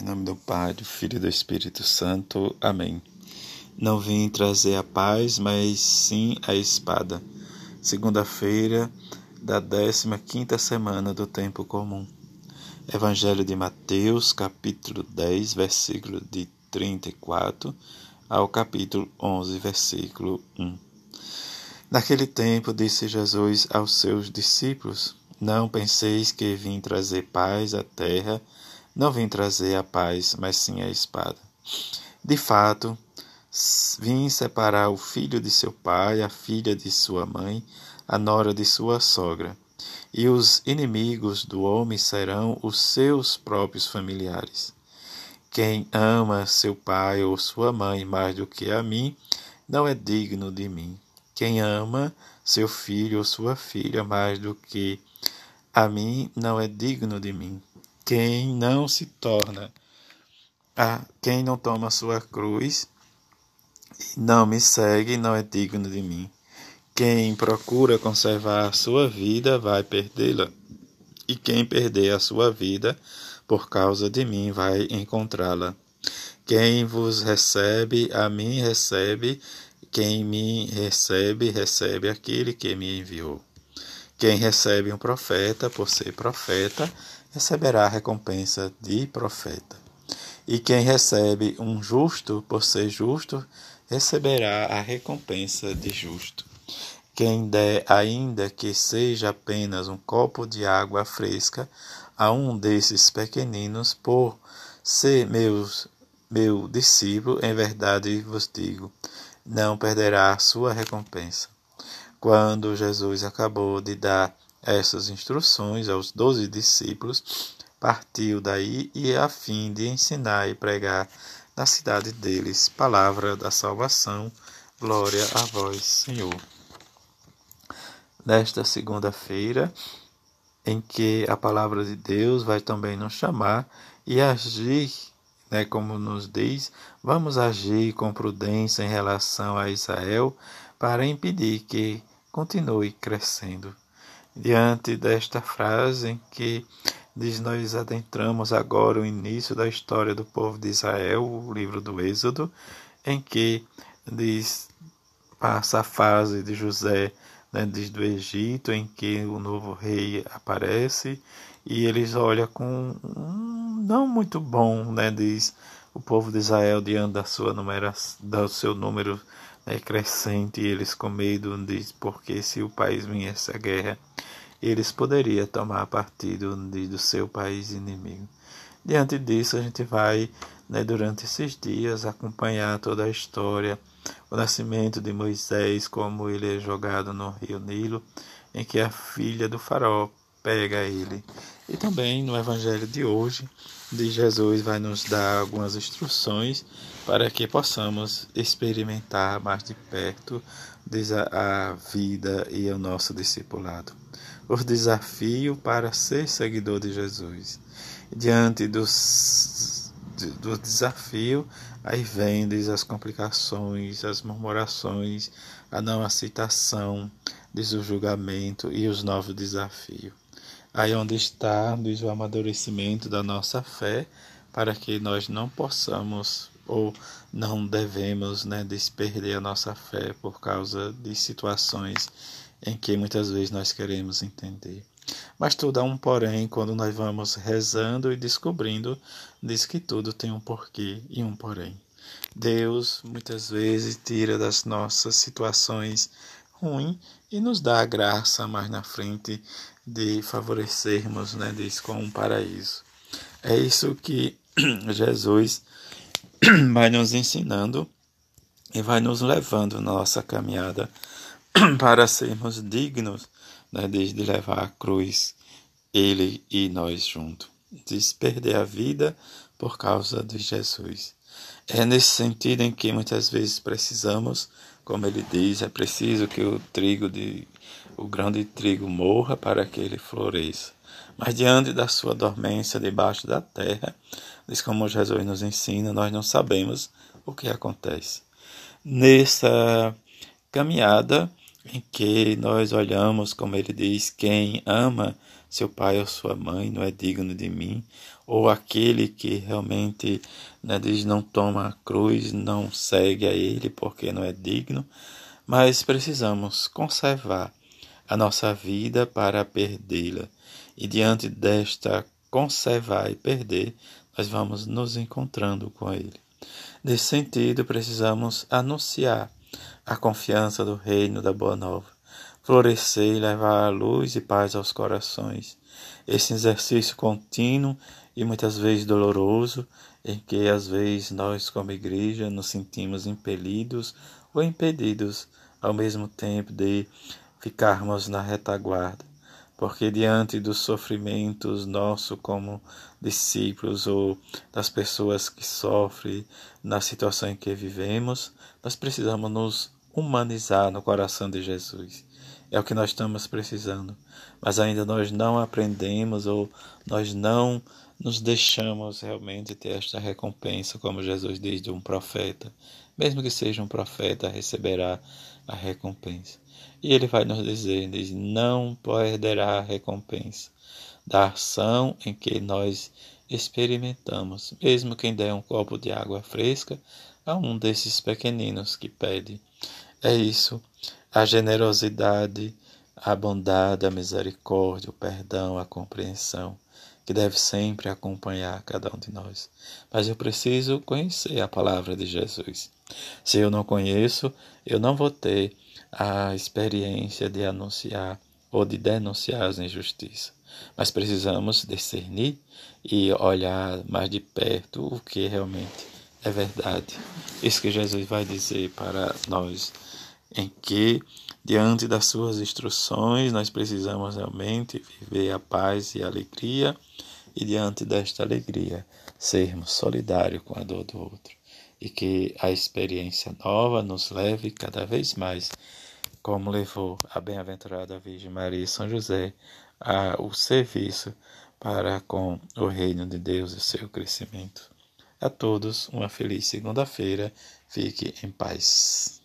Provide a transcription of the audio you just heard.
Em nome do Pai, do Filho e do Espírito Santo. Amém. Não vim trazer a paz, mas sim a espada. Segunda-feira da 15ª semana do tempo comum. Evangelho de Mateus, capítulo 10, versículo de 34 ao capítulo 11, versículo 1. Naquele tempo disse Jesus aos seus discípulos: Não penseis que vim trazer paz à terra, não vim trazer a paz, mas sim a espada. De fato, vim separar o filho de seu pai, a filha de sua mãe, a nora de sua sogra. E os inimigos do homem serão os seus próprios familiares. Quem ama seu pai ou sua mãe mais do que a mim, não é digno de mim. Quem ama seu filho ou sua filha mais do que a mim, não é digno de mim quem não se torna a quem não toma sua cruz e não me segue não é digno de mim. Quem procura conservar a sua vida vai perdê-la, e quem perder a sua vida por causa de mim vai encontrá-la. Quem vos recebe, a mim recebe, quem me recebe, recebe aquele que me enviou. Quem recebe um profeta por ser profeta, receberá a recompensa de profeta. E quem recebe um justo por ser justo, receberá a recompensa de justo. Quem der, ainda que seja apenas um copo de água fresca, a um desses pequeninos, por ser meus, meu discípulo, em verdade vos digo, não perderá sua recompensa. Quando Jesus acabou de dar essas instruções aos doze discípulos, partiu daí e a fim de ensinar e pregar na cidade deles palavra da salvação. Glória a vós, Senhor. Nesta segunda-feira, em que a palavra de Deus vai também nos chamar e agir, né, como nos diz, vamos agir com prudência em relação a Israel para impedir que continue crescendo. Diante desta frase em que diz nós adentramos agora o início da história do povo de Israel, o livro do Êxodo, em que diz passa a fase de José né, desde o Egito, em que o novo rei aparece e eles olham com um não muito bom, né, diz o povo de Israel diante da sua numeração, do seu número né, crescente, e eles com medo diz porque se o país viesse a guerra, eles poderiam tomar partido do seu país inimigo. Diante disso, a gente vai, né, durante esses dias, acompanhar toda a história, o nascimento de Moisés, como ele é jogado no rio Nilo, em que a filha do faraó pega ele. E também no evangelho de hoje, de Jesus vai nos dar algumas instruções para que possamos experimentar mais de perto a vida e o nosso discipulado. O desafio para ser seguidor de Jesus. Diante dos, do desafio, aí vem diz, as complicações, as murmurações, a não aceitação, diz o julgamento e os novos desafios. Aí onde está diz, o amadurecimento da nossa fé, para que nós não possamos ou não devemos né, desperder a nossa fé por causa de situações em que muitas vezes nós queremos entender. Mas tudo há um porém quando nós vamos rezando e descobrindo, diz que tudo tem um porquê e um porém. Deus muitas vezes tira das nossas situações ruins e nos dá a graça mais na frente de favorecermos, né, diz com um paraíso. É isso que Jesus vai nos ensinando e vai nos levando na nossa caminhada para sermos dignos né, de, de levar a cruz, Ele e nós juntos, de perder a vida por causa de Jesus. É nesse sentido em que muitas vezes precisamos, como ele diz, é preciso que o trigo de o grão de trigo morra para que ele floresça. Mas diante da sua dormência debaixo da terra, diz como Jesus nos ensina, nós não sabemos o que acontece. Nessa caminhada em que nós olhamos, como ele diz, quem ama seu pai ou sua mãe não é digno de mim, ou aquele que realmente né, diz não toma a cruz, não segue a Ele porque não é digno, mas precisamos conservar a nossa vida para perdê-la. E diante desta conservar e perder, nós vamos nos encontrando com Ele. Nesse sentido, precisamos anunciar a confiança do reino da Boa Nova, florescer e levar a luz e paz aos corações. Esse exercício contínuo e muitas vezes doloroso, em que às vezes nós, como igreja, nos sentimos impelidos ou impedidos ao mesmo tempo de ficarmos na retaguarda, porque diante dos sofrimentos nossos como discípulos ou das pessoas que sofrem na situação em que vivemos, nós precisamos nos humanizar no coração de Jesus. É o que nós estamos precisando, mas ainda nós não aprendemos ou nós não nos deixamos realmente ter esta recompensa, como Jesus diz de um profeta. Mesmo que seja um profeta, receberá a recompensa. E ele vai nos dizer, diz, não perderá a recompensa da ação em que nós experimentamos, mesmo quem der um copo de água fresca a um desses pequeninos que pede. É isso, a generosidade, a bondade, a misericórdia, o perdão, a compreensão que deve sempre acompanhar cada um de nós. Mas eu preciso conhecer a palavra de Jesus. Se eu não conheço, eu não vou ter a experiência de anunciar ou de denunciar as injustiças. Mas precisamos discernir e olhar mais de perto o que realmente é verdade. Isso que Jesus vai dizer para nós, em que diante das suas instruções nós precisamos realmente viver a paz e a alegria e diante desta alegria sermos solidários com a dor do outro e que a experiência nova nos leve cada vez mais, como levou a bem-aventurada Virgem Maria e São José, ao serviço para com o reino de Deus e seu crescimento. A todos uma feliz segunda-feira. Fique em paz.